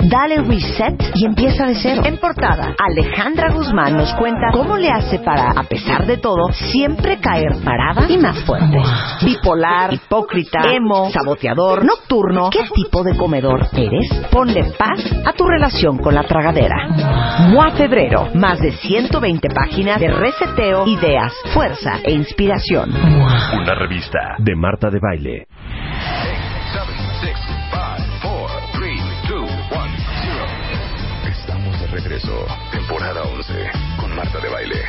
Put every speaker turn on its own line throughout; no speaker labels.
Dale reset y empieza de cero. En portada, Alejandra Guzmán nos cuenta cómo le hace para, a pesar de todo, siempre caer parada y más fuerte. Bipolar, hipócrita, emo, saboteador, nocturno. ¿Qué tipo de comedor eres? Ponle paz a tu relación con la tragadera. MOA Febrero, más de 120 páginas de reseteo, ideas, fuerza e inspiración.
Una revista de Marta de Baile.
Temporada 11 con Marta de Baile.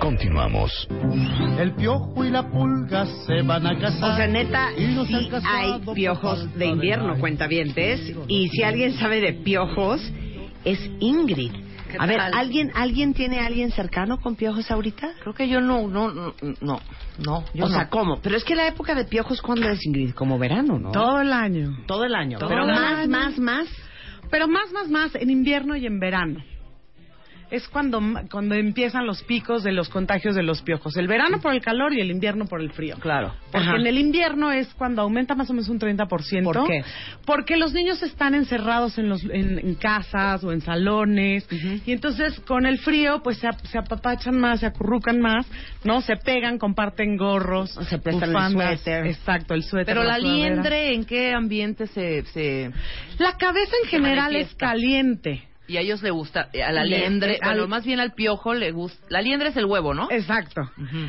Continuamos.
El piojo y la pulga se van a casar.
O sea, neta, sí hay piojos de invierno, cuentavientes. Y si alguien sabe de piojos, es Ingrid. A ver? ¿alguien alguien tiene a alguien cercano con piojos ahorita?
Creo que yo no, no, no, no, no, yo
o
no.
sea, ¿cómo? Pero es que la época de piojos, ¿cuándo es, Ingrid? Como verano, ¿no?
Todo el año.
Todo el año.
Todo
Pero
el
más,
año.
más, más.
Pero más, más, más en invierno y en verano. Es cuando, cuando empiezan los picos de los contagios de los piojos. El verano por el calor y el invierno por el frío.
Claro.
Porque
Ajá.
en el invierno es cuando aumenta más o menos un 30%.
¿Por qué?
Porque los niños están encerrados en, los, en, en casas o en salones. Y entonces con el frío pues se, ap- se apapachan más, se acurrucan más, ¿no? Se pegan, comparten gorros.
Se prestan el suéter.
Exacto, el suéter.
Pero la liendre, ¿en qué ambiente se, se...
La cabeza en
Se
general es caliente.
Y a ellos le gusta, eh, a la liendre,
al-
bueno, más bien al piojo le gusta... La liendre es el huevo, ¿no?
Exacto.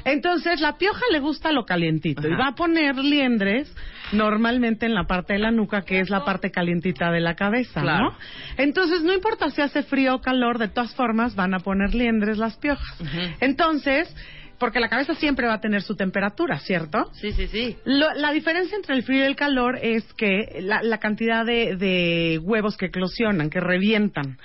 Entonces, la pioja le gusta lo calientito y va a poner liendres normalmente en la parte de la nuca, que es la parte calientita de la cabeza,
Claro.
¿no? Entonces, no importa si hace frío o calor, de todas formas van a poner liendres las piojas. Entonces, porque la cabeza siempre va a tener su temperatura, ¿cierto?
Sí, sí, sí.
Lo- la diferencia entre el frío y el calor es que la, la cantidad de, de huevos que eclosionan, que revientan.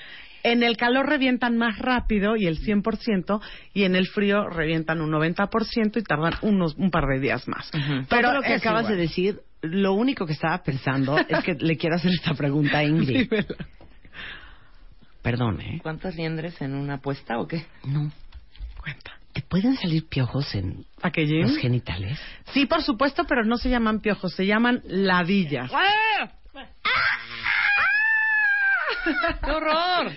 En el calor revientan más rápido y el 100%, y en el frío revientan un 90% y tardan unos un par de días más.
Ujú.
Pero lo que
es
acabas
igual.
de decir, lo único que estaba pensando es que le quiero hacer esta pregunta a Ingrid.
Dímelo.
Perdón, ¿eh?
¿Cuántas liendres en una apuesta o qué?
No.
Cuenta.
¿Te pueden salir piojos en
¿A qué, Jim?
los genitales?
Sí, por supuesto, pero no se llaman piojos, se llaman ladillas.
¡Qué horror!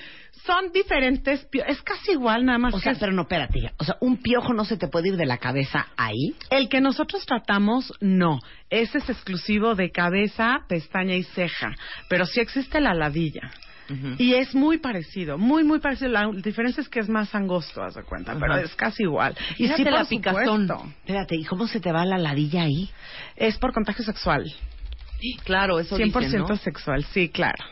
Son diferentes. Es casi igual, nada más
O sea, pero no, espérate. O sea, un piojo no se te puede ir de la cabeza ahí.
El que nosotros tratamos, no. Ese es exclusivo de cabeza, pestaña y ceja. Pero sí existe la ladilla. Y es muy parecido, muy, muy parecido. La diferencia es que es más angosto, haz de cuenta, pero es casi igual. Y
Fíjate
sí, por
la picazón.
supuesto,
Espérate, ¿y cómo se te va la ladilla ahí?
es por contagio sexual.
Claro, eso
100%
dicen, ¿no?
sexual, sí, claro.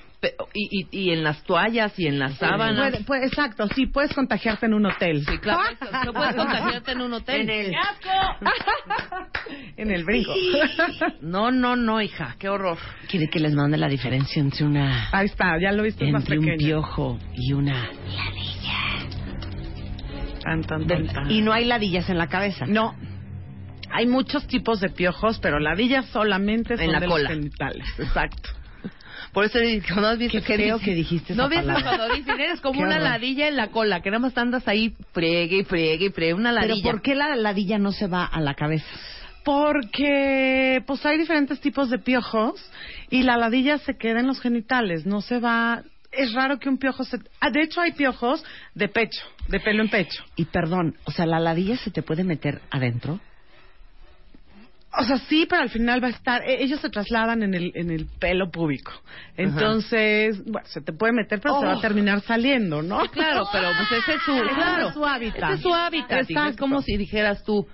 Y, y, y en las toallas y en las sábanas.
Puede- puede- exacto, sí, puedes contagiarte en un hotel.
Sí, claro. No puedes contagiarte en un hotel.
En el-
en el brinco.
No, no, no, hija. Qué horror.
¿Quiere que les mande la diferencia entre una...
Ahí está, ya lo viste es más
entre un piojo y una...
Tan, tan, tan, tan.
Y no hay ladillas en la cabeza.
No. Hay muchos tipos de piojos, pero ladillas solamente son
En la
de
cola.
los genitales. Exacto.
Por eso cuando has visto
Qué feo que dijiste
¿No cuando dicen eres como una ladilla en la cola? Que nada más andas ahí friegue y friegue y friegue. Una
Pero
ladilla.
¿por qué la ladilla no se va a la cabeza?
Porque pues hay diferentes tipos de piojos y la ladilla se queda en los genitales, no se va. Es raro que un piojo se. Ah, de hecho hay piojos de pecho, de pelo en pecho.
Y perdón, o sea, ¿la ladilla se te puede meter adentro?
O sea, sí, pero al final va a estar. e- Ellos se trasladan en el, en el pelo púbico. Entonces, bueno, se te puede meter, pero se va a
Oh.
terminar saliendo, ¿no?
Claro, pero pues ese es su, claro,
es su hábitat.
Ese es su hábitat. hija. Es como si dijeras tú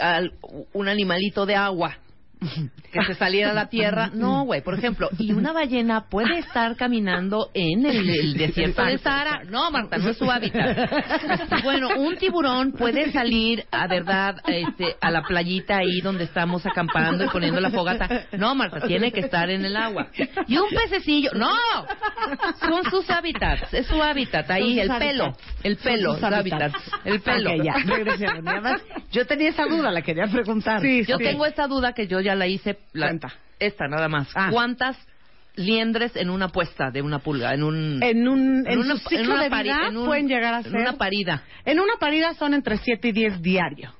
al- un animalito de agua que se saliera a la tierra. No, güey. Por ejemplo, y una ballena puede estar caminando en el, el desierto de Sahara. No, Marta, no es su hábitat. Bueno, un tiburón puede salir a verdad este, a la playita ahí donde estamos acampando y poniendo la fogata. No, Marta, tiene que estar en el agua. Y un pececillo, no, son sus hábitats, es su hábitat ahí, el pelo, el pelo,
hábitats.
hábitat, el pelo.
Ok, ya, regresemos. Y además, yo tenía esa duda, la quería preguntar.
Sí,
Yo
sí.
tengo esta duda que yo ya la hice. La,
Cuenta.
Esta, nada más.
Ah.
¿Cuántas liendres en una puesta de una pulga? En un.
En un en,
una-
su ciclo
una
de
pari-
vida
en un-
pueden llegar a
en
ser
una parida.
en una parida son entre 7 y 10 diario.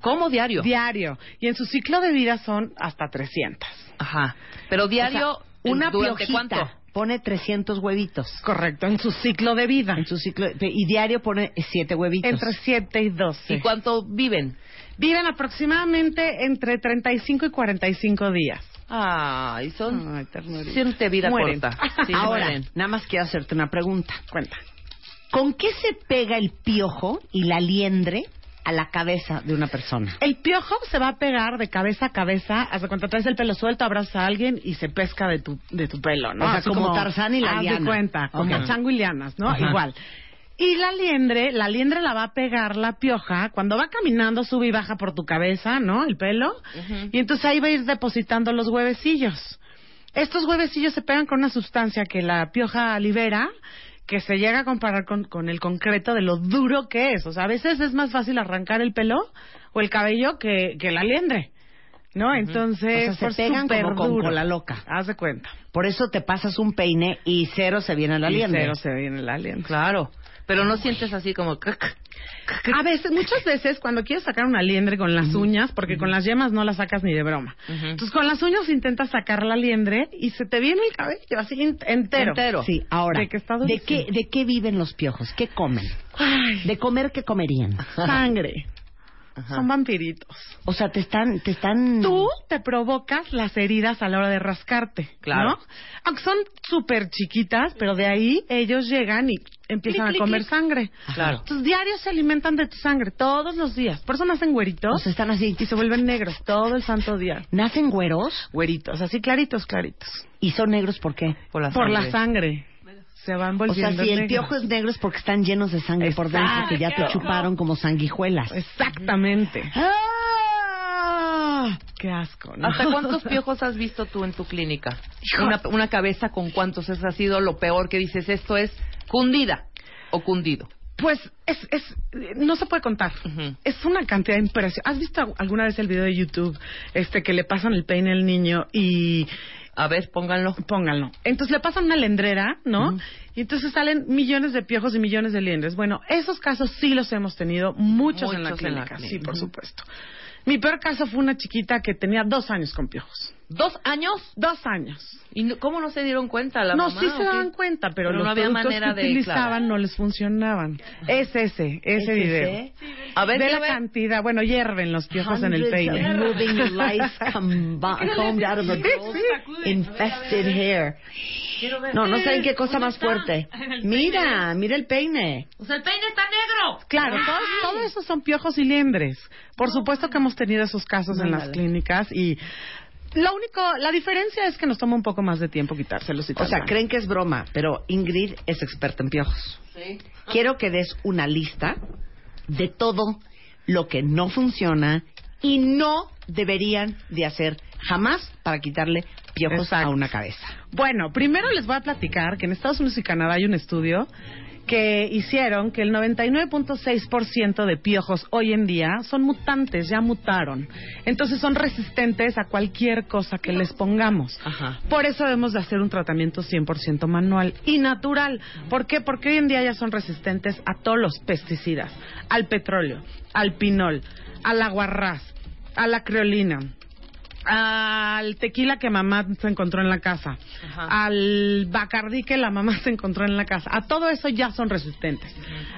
¿Cómo diario?
Diario. Y en su ciclo de vida son hasta 300.
Ajá. Pero diario,
O sea, una
¿durante
piojita
cuánto?
Pone 300 huevitos.
Correcto, en su ciclo de vida.
En su ciclo y diario pone 7 huevitos.
Entre 7 y 12.
¿Y cuánto viven?
Viven aproximadamente entre 35 y 45 días.
Ay, son...
Ay.
Siente vida
Mueren.
corta. Sí,
Ahora,
mueren.
nada más quiero hacerte una pregunta.
Cuenta.
¿Con qué se pega el piojo y la liendre a la cabeza de una persona?
El piojo se va a pegar de cabeza a cabeza. Hasta cuando traes el pelo suelto, abrazas a alguien y se pesca de tu, de tu pelo, ¿no?
O sea,
Así
como Tarzán y la
haz de cuenta, como
Ok.
chango y lianas, ¿no?
Ajá.
Igual. Y la liendre, la liendre la va a pegar la pioja cuando va caminando, sube y baja por tu cabeza, ¿no? El pelo. Y entonces ahí va a ir depositando los huevecillos. Estos huevecillos se pegan con una sustancia que la pioja libera, que se llega a comparar con, con el concreto de lo duro que es. O sea, a veces es más fácil arrancar el pelo o el cabello que, que la liendre. ¿No? Entonces,
O sea, se pegan como con
duro.
cola loca.
Haz de cuenta.
Por eso te pasas un peine y cero se viene la
Y
liendre.
cero se viene la liendre.
Claro. Pero no sientes así como...
A veces, muchas veces, cuando quieres sacar una liendre con las uñas, porque con las yemas no la sacas ni de broma. Entonces, con las uñas intentas sacar la liendre y se te viene el cabello así en- entero.
Entero.
Sí, ahora,
De que está
¿de qué, ¿de qué viven los piojos? ¿Qué comen?
Ay,
¿De comer qué comerían?
sangre.
Ajá.
Son vampiritos.
O sea, te están... Te están...
Tú te provocas las heridas a la hora de rascarte,
Claro.
¿no? Aunque son súper chiquitas, pero de ahí ellos llegan y empiezan
Clic,
a comer
clic,
sangre.
Claro.
Entonces, diarios se alimentan de tu sangre, todos los días. Por eso nacen güeritos
O sea, están así...
y se vuelven negros todo el santo día.
¿Nacen güeros?
Güeritos, así claritos, claritos.
¿Y son negros por qué?
Por la
Por la
sangre.
Se van
O
volviendo
sea, si el
negros.
piojo es negro es porque están llenos de sangre por dentro, que ya te chuparon como sanguijuelas.
Exactamente.
¡Ah!
Qué asco, ¿no?
¿Hasta cuántos piojos has visto tú en tu clínica? Una, una cabeza con cuántos es ha sido lo peor que dices, esto es cundida o cundido.
Pues es, es, no se puede contar. Es una cantidad impresionante. ¿Has visto alguna vez el video de YouTube este que le pasan el peine al niño y
A ver, pónganlo.
pónganlo? Entonces le pasan una lendrera, ¿no? Y entonces salen millones de piojos y millones de liendres. Bueno, esos casos sí los hemos tenido muchos, en la
Muchos en la
clínica, sí, por supuesto. Mi peor caso fue una chiquita que tenía dos años con piojos.
¿Dos años?
Dos años.
¿Y no- cómo no se dieron cuenta la
no,
mamá?
sí
o
se
qué?
daban cuenta, pero,
Pero
los
no había
productos
manera
que
de-
utilizaban
claro.
no les funcionaban. Es ese, ese
¿Es
video.
ese?
A ver,
de la
ver.
cantidad, bueno, hierven los piojos en el peine.
moving lice combi- combed out of a girl's infested hair. No, no saben qué cosa más fuerte. Mira, mira el peine.
Pues el peine está negro.
Claro, todo, todo eso son piojos y liendres. Por supuesto que hemos tenido esos casos en las clínicas y lo único, la diferencia es que nos toma un poco más de tiempo quitárselos y
O sea, creen que es broma, pero Ingrid es experta en piojos.
Sí.
Quiero que des una lista de todo lo que no funciona y no deberían de hacer jamás para quitarle piojos
Exacto.
a una cabeza.
Bueno, primero les voy a platicar que en Estados Unidos y Canadá hay un estudio que hicieron que el 99.6% de piojos hoy en día son mutantes, ya mutaron. Entonces son resistentes a cualquier cosa que les pongamos.
Ajá.
Por eso debemos de hacer un tratamiento 100% manual y natural. ¿Por qué? Porque hoy en día ya son resistentes a todos los pesticidas, al petróleo, al pinol, al aguarrás, a la creolina, al tequila que mamá se encontró en la casa,
Ajá.
al bacardí que la mamá se encontró en la casa. A todo eso ya son resistentes.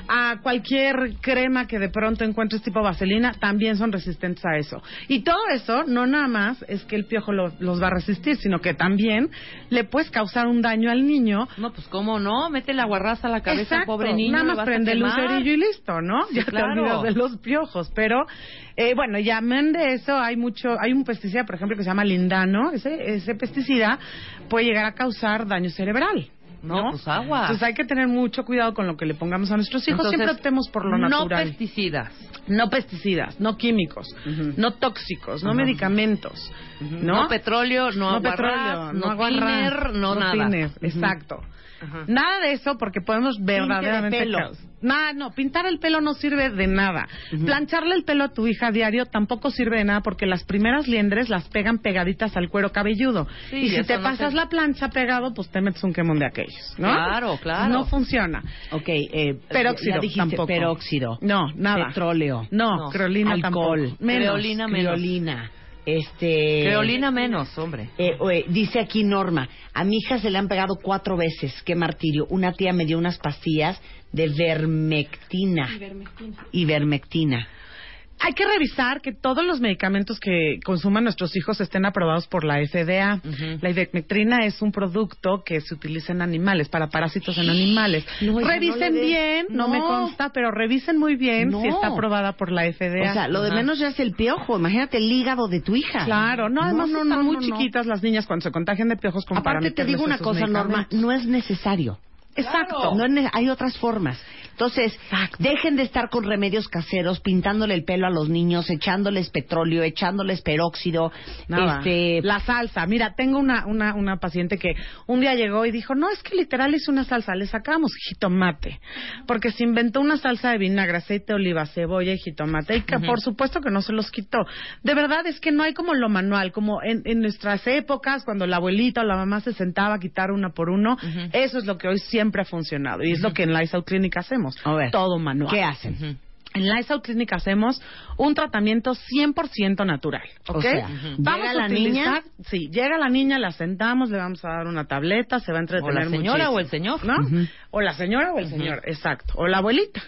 A cualquier crema que de pronto encuentres tipo vaselina, también son resistentes a eso. Y todo eso no nada más es que el piojo lo- los va a resistir, sino que también le puedes causar un daño al niño.
No, pues cómo no, mete la guarraza a la cabeza al pobre niño.
Nada más prende el lucerillo y listo, ¿no?
Sí,
ya
claro.
te olvidas de los piojos. Pero, eh, bueno, llamen de eso. Hay mucho, hay un pesticida, por ejemplo, que se llama lindano. Ese, ese pesticida puede llegar a causar daño cerebral. ¿no?
No, pues agua.
Entonces hay que tener mucho cuidado con lo que le pongamos a nuestros hijos.
Entonces,
Siempre optemos por lo
No
natural.
pesticidas.
No pesticidas, no químicos, no tóxicos, no medicamentos,
¿No?
¿no?
petróleo, no,
no
aguarrás,
petróleo,
no,
no aguarrás,
thinner, no, nada.
exacto. Nada de eso porque podemos verdaderamente
pelo.
Nada, no, pintar el pelo no sirve de nada. Plancharle el pelo a tu hija a diario tampoco sirve de nada porque las primeras liendres las pegan pegaditas al cuero cabelludo.
Sí,
y si te pasas la plancha pegado, pues te metes un quemón de aquellos, ¿no?
Claro, claro.
No funciona.
Ok, eh,
Peróxido
dijiste
tampoco.
peróxido.
No, nada.
Petróleo.
No,
No.
creolina
Alcohol.
tampoco. Menos.
Creolina menos.
Este.
Creolina menos, hombre.
Eh, oye, dice aquí Norma, a mi hija se le han pegado cuatro veces, qué martirio. Una tía me dio unas pastillas de vermectina. Ivermectina.
Hay que revisar que todos los medicamentos que consuman nuestros hijos estén aprobados por la FDA.
Ujú.
La ivermectrina es un producto que se utiliza en animales, para parásitos en animales.
No,
revisen
no
bien, no, me
No.
consta, pero revisen muy bien
No.
si está aprobada por la FDA.
O sea, lo de menos ya es el piojo. Imagínate el hígado de tu hija.
Claro, no, además
no,
están
no,
muy
no, no.
chiquitas las niñas cuando se contagian de piojos para
Aparte te digo una cosa, Norma, no es necesario.
Exacto.
No es ne- hay otras formas. Entonces, dejen de estar con remedios caseros, pintándole el pelo a los niños, echándoles petróleo, echándoles peróxido.
Nada.
Este,
La salsa. Mira, tengo una, una, una paciente que un día llegó y dijo, no, es que literal es una salsa, le sacamos jitomate. Porque se inventó una salsa de vinagre, aceite de oliva, cebolla y jitomate. Y que por supuesto que no se los quitó. De verdad es que no hay como lo manual, como en, en nuestras épocas, cuando la abuelita o la mamá se sentaba a quitar una por uno. Eso es lo que hoy siempre ha funcionado. Y es lo que en Lysol Clinic hacemos.
A ver,
Todo manual.
¿Qué hacen?
Ujú.
En Lysol Clinic hacemos un tratamiento 100% natural, ¿ok?
O sea,
Vamos
llega
a
la
utilizar, sí, llega la niña, la sentamos, le vamos a dar una tableta, se va a
O
entretener
la señora
muchísimo,
o el señor.
¿no? O la señora o el señor, exacto, o la abuelita,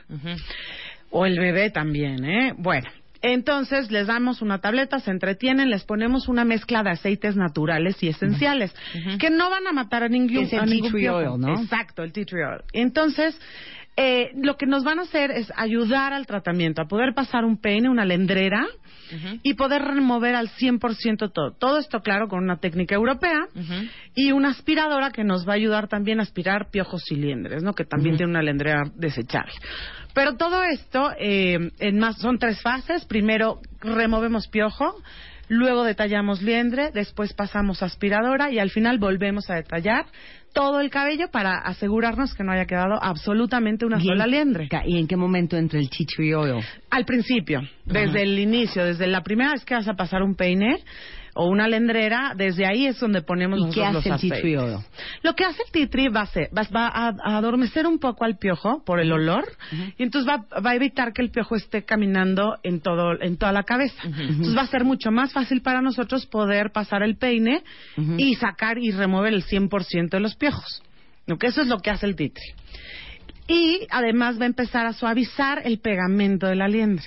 o el bebé también, ¿eh? Bueno, entonces les damos una tableta, se entretienen, les ponemos una mezcla de aceites naturales y esenciales que no van a matar a ningún,
Es el
a
tea tree oil, ¿no?
Exacto, el tea tree oil. Entonces, eh, lo que nos van a hacer es ayudar al tratamiento, a poder pasar un peine, una lendrera y poder remover al 100% todo. Todo esto, claro, con una técnica europea y una aspiradora que nos va a ayudar también a aspirar piojos cilindres, ¿no? Que también tiene una lendrera desechable. Pero todo esto, eh, en más, son tres fases. Primero, removemos piojo. Luego detallamos liendre, después pasamos aspiradora y al final volvemos a detallar todo el cabello para asegurarnos que no haya quedado absolutamente una
¿Y
sola
en-
liendre.
¿Y en qué momento entra el tree oil?
Al principio, desde el inicio, desde la primera vez que vas a pasar un peine o una lendrera, desde ahí es donde ponemos
¿Y
nosotros
qué
los
hace el tea tree?
Lo que hace el tea tree va a, ser- va, va a, a adormecer un poco al piojo por el olor y entonces va, va a evitar que el piojo esté caminando en todo en toda la cabeza. Entonces va a ser mucho más fácil para nosotros poder pasar el peine y sacar y remover el 100% de los piojos. Lo que eso es lo que hace el tea tree. Y además va a empezar a suavizar el pegamento de la liendre.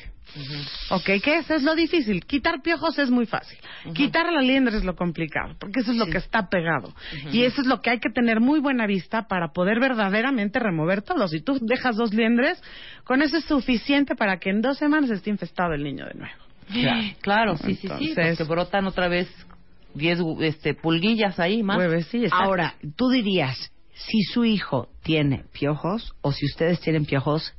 Ok, que eso es lo difícil. Quitar piojos es muy fácil. Quitar la liendre es lo complicado, porque eso es lo que está pegado. Y eso es lo que hay que tener muy buena vista para poder verdaderamente remover todo. Si tú dejas dos liendres, con eso es suficiente para que en dos semanas esté infestado el niño de nuevo.
Claro, sí, sí, sí.
Entonces-
Porque brotan otra vez 10 este, pulguillas ahí más.
Ahora, tú dirías, si su hijo tiene piojos o si ustedes tienen piojos,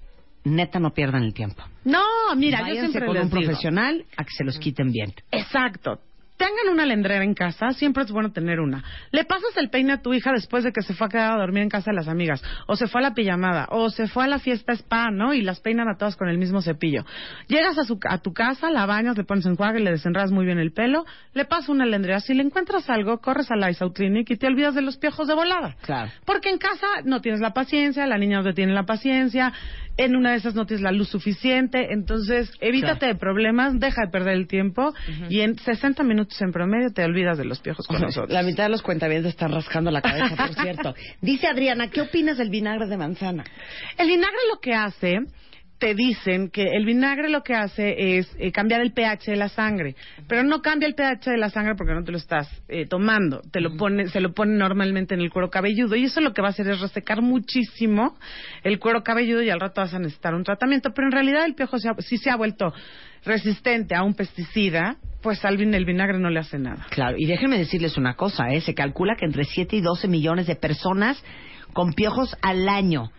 neta no pierdan el tiempo.
No, mira, yo
Váyanse
siempre
con
les
un
digo.
profesional a que se los quiten bien.
Exacto. Tengan una lendrera en casa, siempre es bueno tener una. Le pasas el peine a tu hija después de que se fue a quedar a dormir en casa de las amigas, o se fue a la pijamada, o se fue a la fiesta spa, ¿no? Y las peinan a todas con el mismo cepillo. Llegas a, su, a tu casa, la bañas, le pones enjuague, le desenredas muy bien el pelo, le pasas una lendrera. Si le encuentras algo, corres a la Isau Clinic y te olvidas de los piojos de volada.
Claro.
Porque en casa no tienes la paciencia, la niña no tiene la paciencia, en una de esas no tienes la luz suficiente, entonces evítate de problemas, deja de perder el tiempo y en 60 minutos en promedio te olvidas de los piojos con nosotros.
La mitad de los cuentavientes están rascando la cabeza, por cierto. Dice Adriana, ¿qué opinas del vinagre de manzana?
El vinagre lo que hace, te dicen que el vinagre lo que hace es eh, cambiar el pH de la sangre, pero no cambia el pH de la sangre porque no te lo estás eh, tomando, te lo pone, se lo pone normalmente en el cuero cabelludo y eso lo que va a hacer es resecar muchísimo el cuero cabelludo y al rato vas a necesitar un tratamiento, pero en realidad el piojo se ha- sí se ha vuelto resistente a un pesticida, pues al vin- el vinagre no le hace nada.
Claro, y déjenme decirles una cosa, ¿eh? se calcula que entre 7 y 12 millones de personas con piojos al año.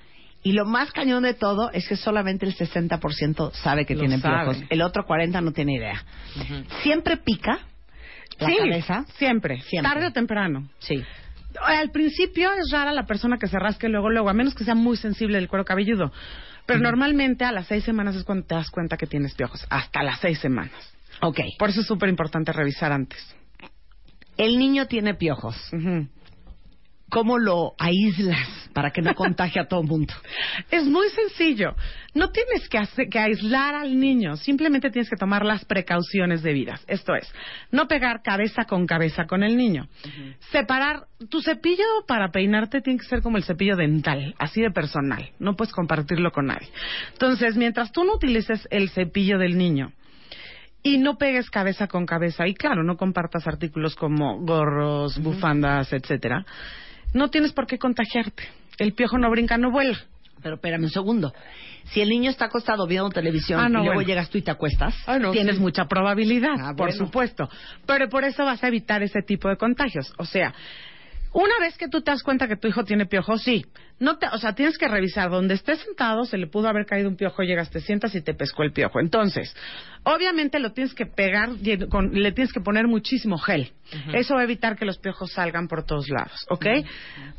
Y lo más cañón de todo es que solamente el 60% sabe que
Lo
tienen
sabe.
piojos. El otro 40% no tiene idea. Siempre pica la
sí,
cabeza.
siempre,
Siempre.
tarde o temprano.
Sí.
Al principio es rara la persona que se rasque luego, luego, a menos que sea muy sensible del cuero cabelludo. Pero normalmente a las seis semanas es cuando te das cuenta que tienes piojos. Hasta las seis semanas.
Ok.
Por eso es súper importante revisar antes.
El niño tiene piojos.
Ujú.
¿Cómo lo aíslas para que no contagie a todo el mundo?
Es muy sencillo. No tienes que, hacer- que aislar al niño, simplemente tienes que tomar las precauciones debidas. Esto es, no pegar cabeza con cabeza con el niño. Separar, tu cepillo para peinarte tiene que ser como el cepillo dental, así de personal. No puedes compartirlo con nadie. Entonces, mientras tú no utilices el cepillo del niño, y no pegues cabeza con cabeza y claro, no compartas artículos como gorros, bufandas, etcétera. No tienes por qué contagiarte. El piojo no brinca, no vuela.
Pero espérame un segundo. Si el niño está acostado viendo televisión
Ah, no,
y luego
bueno.
llegas tú y te acuestas,
Tienes mucha probabilidad,
Ah,
por
bueno.
supuesto. Pero por eso vas a evitar ese tipo de contagios. O sea, una vez que tú te das cuenta que tu hijo tiene piojo, sí. No te, o sea, tienes que revisar donde esté sentado, se le pudo haber caído un piojo, llegas, te sientas y te pescó el piojo. Entonces, obviamente lo tienes que pegar, con- le tienes que poner muchísimo gel. Eso va a evitar que los piojos salgan por todos lados, ¿ok?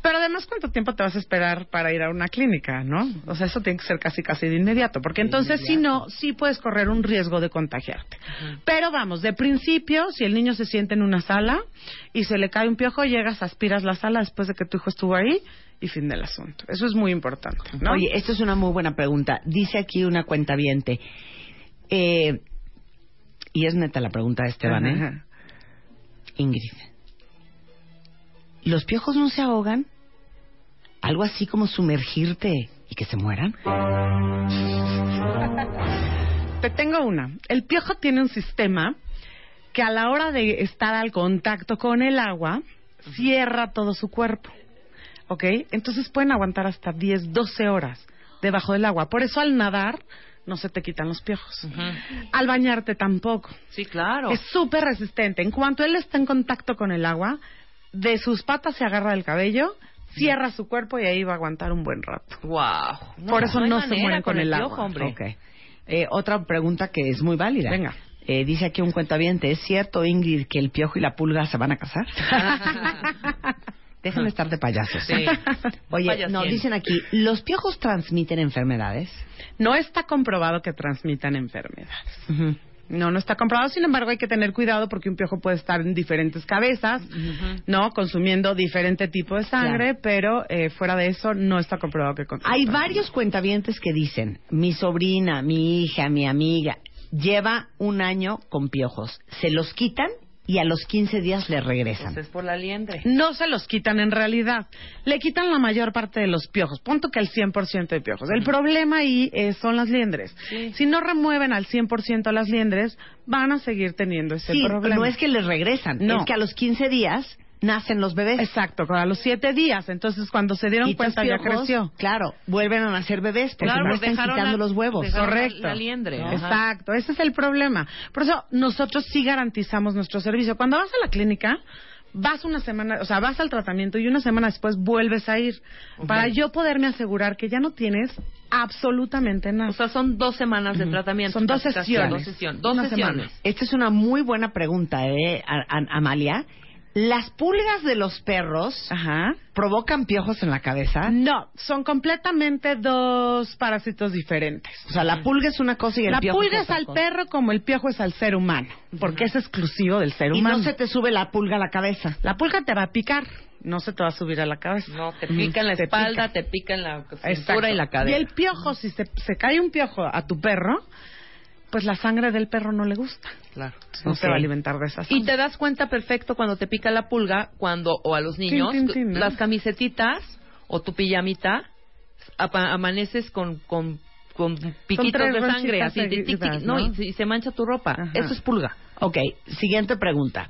Pero además, ¿cuánto tiempo te vas a esperar para ir a una clínica, no? O sea, eso tiene que ser casi, casi de inmediato, porque entonces, si no, sí puedes correr un riesgo de contagiarte. Pero vamos, de principio, si el niño se siente en una sala y se le cae un piojo, llegas, aspiras la sala después de que tu hijo estuvo ahí y fin del asunto. Eso es muy importante, ¿no?
Oye, esto es una muy buena pregunta. Dice aquí una cuenta viente. y es neta la pregunta de Esteban, ¿eh?
Ajá.
Ingrid. ¿Los piojos no se ahogan? ¿Algo así como sumergirte y que se mueran?
Te tengo una. El piojo tiene un sistema que a la hora de estar al contacto con el agua, cierra todo su cuerpo. ¿Ok? Entonces pueden aguantar hasta 10, 12 horas debajo del agua. Por eso al nadar no se te quitan los piojos. Al bañarte tampoco.
Sí, claro.
Es súper resistente. En cuanto él está en contacto con el agua, de sus patas se agarra el cabello, cierra su cuerpo y ahí va a aguantar un buen rato.
Wow.
Por eso no se mueren con el
piojo,
agua.
hombre.
Eh, otra pregunta que es muy válida.
Venga.
Eh, dice aquí un cuentaviente, ¿es cierto, Ingrid, que el piojo y la pulga se van a casar? Dejen de estar de payasos.
Sí.
Oye, no, dicen aquí, ¿los piojos transmiten enfermedades?
No está comprobado que transmitan enfermedades. No, no está comprobado. Sin embargo, hay que tener cuidado porque un piojo puede estar en diferentes cabezas, ¿no? Consumiendo diferente tipo de sangre, pero eh, fuera de eso no está comprobado que.
Hay varios cuentavientes que dicen, mi sobrina, mi hija, mi amiga, lleva un año con piojos. Se los quitan y a los 15 días le regresan.
Pues es por la liendre.
No se los quitan en realidad. Le quitan la mayor parte de los piojos. Punto que el 100% de piojos. El problema ahí eh, son las liendres. Si no remueven al 100% las liendres, van a seguir teniendo ese
Sí,
problema.
no es que les regresan,
No.
es que a los 15 días nacen los bebés.
Exacto, a los siete días. Entonces, cuando se dieron
Y
cuenta, ya creció.
Claro, vuelven a nacer bebés porque
Claro,
no están
dejaron
quitando
la-
los huevos.
la-
Correcto.
La liendre.
Exacto, ese es el problema. Por eso nosotros sí garantizamos nuestro servicio. Cuando vas a la clínica, vas una semana, o sea, vas al tratamiento y una semana después vuelves a ir para yo poderme asegurar que ya no tienes absolutamente nada.
O sea, son dos semanas de tratamiento.
Son dos sesiones.
Dos sesiones. Dos.
Esta es una muy buena pregunta, ¿eh, A- A- Amalia? ¿Las pulgas de los perros
Ajá.
provocan piojos en la cabeza?
No, son completamente dos parásitos diferentes.
O sea, la pulga es una cosa y el
La
piojo
pulga
es
es
otra
al
cosa.
perro como el piojo es al ser humano, porque es exclusivo del ser
Y
humano.
no se te sube la pulga a la cabeza.
La pulga te va a picar, no se te va a subir a la cabeza.
No, te pica en la
Te
espalda,
pica.
te pica en la
Exacto.
cintura y la cadera.
Y el piojo, si se, se cae un piojo a tu perro, pues la sangre del perro no le gusta.
Claro.
No se va a alimentar de esa sangre.
Y te das cuenta perfecto cuando te pica la pulga, cuando, o a los niños, las camisetitas o tu pijamita, amaneces con, con, con piquitos de sangre, así, tic, tic, no,
¿no?
y, se- y se mancha tu ropa.
Ajá.
Eso es pulga.
Ok, siguiente pregunta.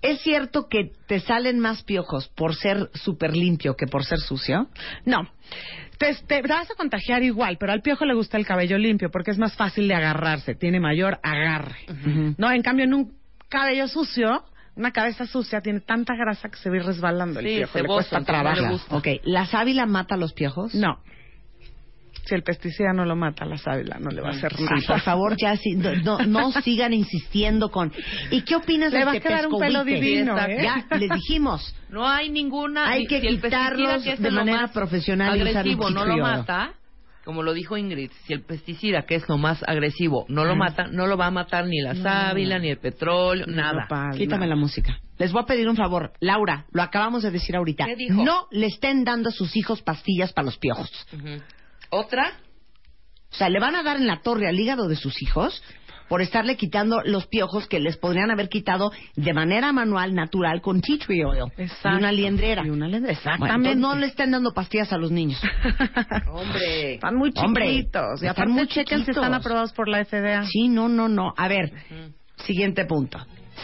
¿Es cierto que te salen más piojos por ser súper limpio que por ser sucio?
No. Te, te vas a contagiar igual, pero al piojo le gusta el cabello limpio porque es más fácil de agarrarse, tiene mayor agarre. No, en cambio en un cabello sucio, una cabeza sucia tiene tanta grasa que se va a ir resbalando el
Sí,
piojo, le cuesta
no
trabajo.
gusta.
Ok, ¿la sábila mata a los piojos?
No. Si el pesticida no lo mata, la sábila no le va a hacer nada.
Sí, por favor, ya sí, no, no, no sigan insistiendo con... ¿Y qué opinas
Le
del
va a quedar un pelo divino,
Ya,
¿eh?
Ya, les dijimos.
No hay ninguna.
Hay que
si
quitarlos
que
de manera profesional y usar
Agresivo no lo mata. como lo dijo Ingrid, si el pesticida, que es lo más agresivo, no lo mata, no lo va a matar ni la sábila, ni el petróleo, nada.
Nopal,
Quítame
nada.
la música. Les voy a pedir un favor. Laura, lo acabamos de decir ahorita.
¿Qué dijo?
No le estén dando a sus hijos pastillas para los piojos.
Ujú. ¿Otra?
O sea, le van a dar en la torre al hígado de sus hijos por estarle quitando los piojos que les podrían haber quitado de manera manual, natural, con tea tree oil.
Exacto.
Y una liendrera.
Y una liendrera, exactamente.
no le estén dando pastillas a los niños.
Hombre.
Están muy
Hombre,
chiquitos. y
están
aparte
muy
chequen si
chiquitos.
están aprobados por la FDA.
Sí, no, no, no. A ver, siguiente punto.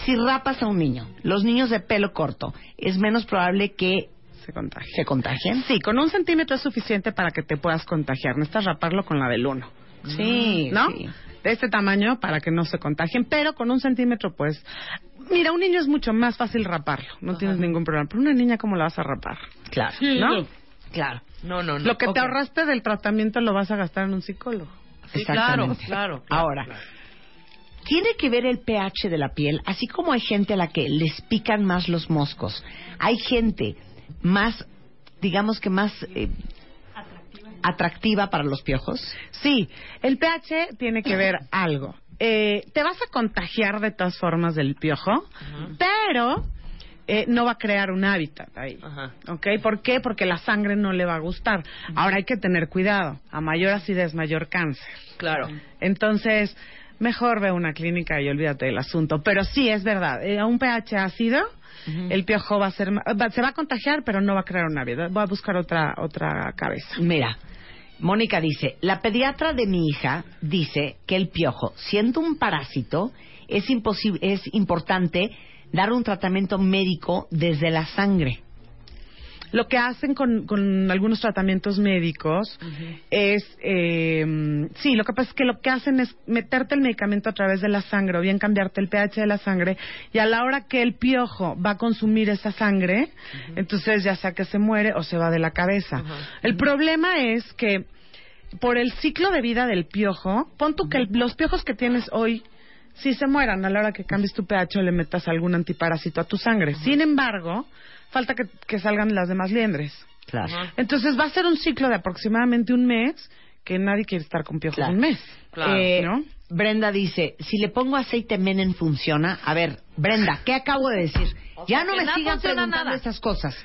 Si rapas a un niño, los niños de pelo corto, es menos probable que
Se contagia.
se contagien.
Sí, con un centímetro es suficiente para que te puedas contagiar. Necesitas raparlo con la del uno.
Sí,
¿No?
sí.
De este tamaño para que no se contagien, pero con un centímetro, pues. Mira, un niño es mucho más fácil raparlo. No tienes ningún problema. Pero una niña, ¿cómo la vas a rapar?
Claro.
¿No?
Claro.
No, no, no.
Lo que te ahorraste del tratamiento lo vas a gastar en un psicólogo.
Sí, claro,
Exactamente.
claro. claro,
Ahora,
claro.
tiene que ver el pH de la piel, así como hay gente a la que les pican más los moscos. Hay gente más, digamos que más eh, atractiva para los piojos.
Sí, el pH tiene que ver algo. Eh, te vas a contagiar de todas formas del piojo, pero eh, no va a crear un hábitat ahí.
Ajá.
¿Ok? ¿Por qué? Porque la sangre no le va a gustar. Ahora hay que tener cuidado. A mayor acidez, mayor cáncer.
Claro.
Entonces, mejor ve a una clínica y olvídate del asunto. Pero sí, es verdad. eh, a un pH ácido, el piojo va a ser, va- se va a contagiar, pero no va a crear un hábitat. Va a buscar otra, otra cabeza.
Mira, Mónica dice, la pediatra de mi hija dice que el piojo, siendo un parásito, es, imposible, es importante dar un tratamiento médico desde la sangre.
Lo que hacen con, con algunos tratamientos médicos es, eh, sí, lo que pasa es que lo que hacen es meterte el medicamento a través de la sangre o bien cambiarte el pH de la sangre y a la hora que el piojo va a consumir esa sangre, entonces ya sea que se muere o se va de la cabeza. El problema es que por el ciclo de vida del piojo, pon tú que el- los piojos que tienes hoy si se mueran a la hora que cambies tu pH o le metas algún antiparásito a tu sangre. Sin embargo, falta que, que salgan las demás liendres.
Claro.
Entonces va a ser un ciclo de aproximadamente un mes que nadie quiere estar con piojos
Claro.
un mes.
Claro.
Eh,
¿No?
Brenda dice, si le pongo aceite Menen funciona. A ver, Brenda, ¿qué acabo de decir?
O
ya
sea,
no me
no
sigan preguntando
nada.
esas cosas.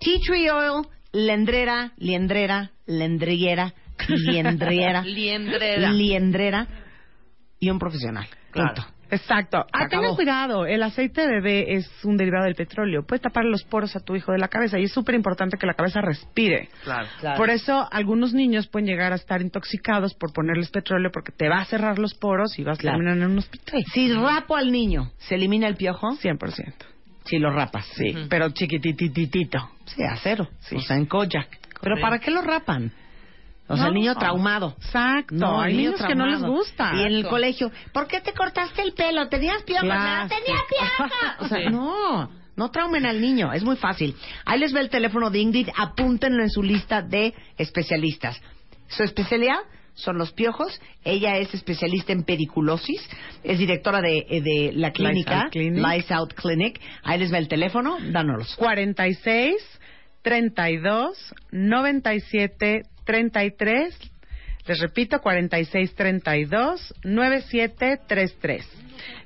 Tea tree oil, lendrera, liendrera, lendriera, liendriera,
Liendrera.
liendrera y un profesional.
Claro.
Punto.
Exacto. Ah,
acabó.
tengan cuidado. El aceite de bebé es un derivado del petróleo. Puede tapar los poros a tu hijo de la cabeza y es súper importante que la cabeza respire.
Claro.
Por eso algunos niños pueden llegar a estar intoxicados por ponerles petróleo porque te va a cerrar los poros y vas
Claro.
a terminar en un hospital.
Si rapo al niño, ¿se elimina el piojo?
100%.
Si lo rapas.
Sí, pero chiquitititito.
Sí, a cero.
Sí.
O sea, en Kojak. Pero. ¿para qué lo rapan? O sea, el
No.
niño traumado.
Exacto. Hay
el niño
niños que no les
traumado.
gusta.
Y en el
Exacto.
colegio, ¿por qué te cortaste el pelo? ¿Tenías piojos?
Clásico.
No, tenía piojos. O sea, no, no traumen al niño. Es muy fácil. Ahí les ve el teléfono de Ingrid. Apúntenlo en su lista de especialistas. Su especialidad son los piojos. Ella es especialista en pediculosis. Es directora de, eh, de la clínica
Out Clinic.
Lights Out Clinic. Ahí les ve el teléfono. Dánolos.
46 32 97 33. Les repito, 46 32 97 33.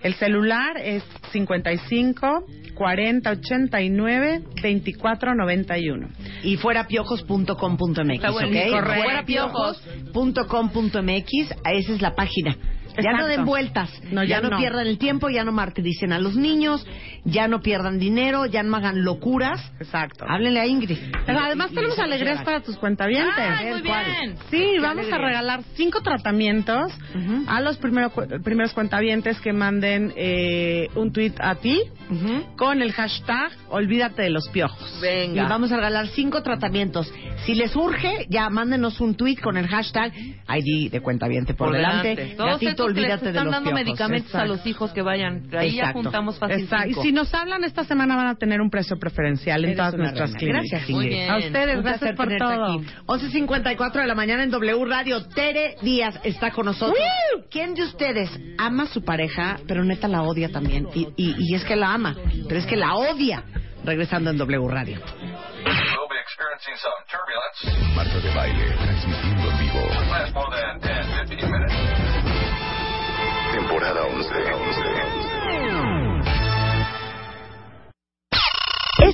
El celular es 55 40 89 24 91.
y fuera piojos.com.mx,
Está
¿ok?
Correcto.
Fuera piojos.com.mx, esa es la página. Ya no den vueltas,
No,
ya,
ya
no,
no.
pierdan el tiempo, ya no martiricen a los niños, ya no pierdan dinero, ya no hagan locuras.
Exacto.
Háblenle a Ingrid.
Pero además
Y- y
tenemos alegrías para tus cuentavientes.
Ay, muy bien.
Sí, vamos a regalar cinco tratamientos a los primero, primeros cuentavientes que manden eh, un tweet a ti con el hashtag Olvídate de los piojos.
Y
Venga.
vamos a regalar cinco tratamientos. Si les urge, ya mándenos un tweet con el hashtag ID de cuenta por,
Por
delante.
delante. Todos
Gatito,
estos que les
olvídate de
están
los
dando
piojos.
medicamentos a los hijos que vayan. Ahí ya juntamos fácil
Exacto. Y si nos hablan esta semana van a tener un precio preferencial en
Eres
todas nuestras
reina.
clínicas.
Gracias,
Muy bien.
A ustedes,
Un
gracias por todo.
aquí. 11.54 de la mañana en W Radio. Tere Díaz está con nosotros. ¿Quién de ustedes ama a su pareja, pero neta la odia también? Y, y, y es que la ama, pero es que la odia. Regresando en W Radio.
Marta de baile, transmitiendo en vivo. Temporada 11.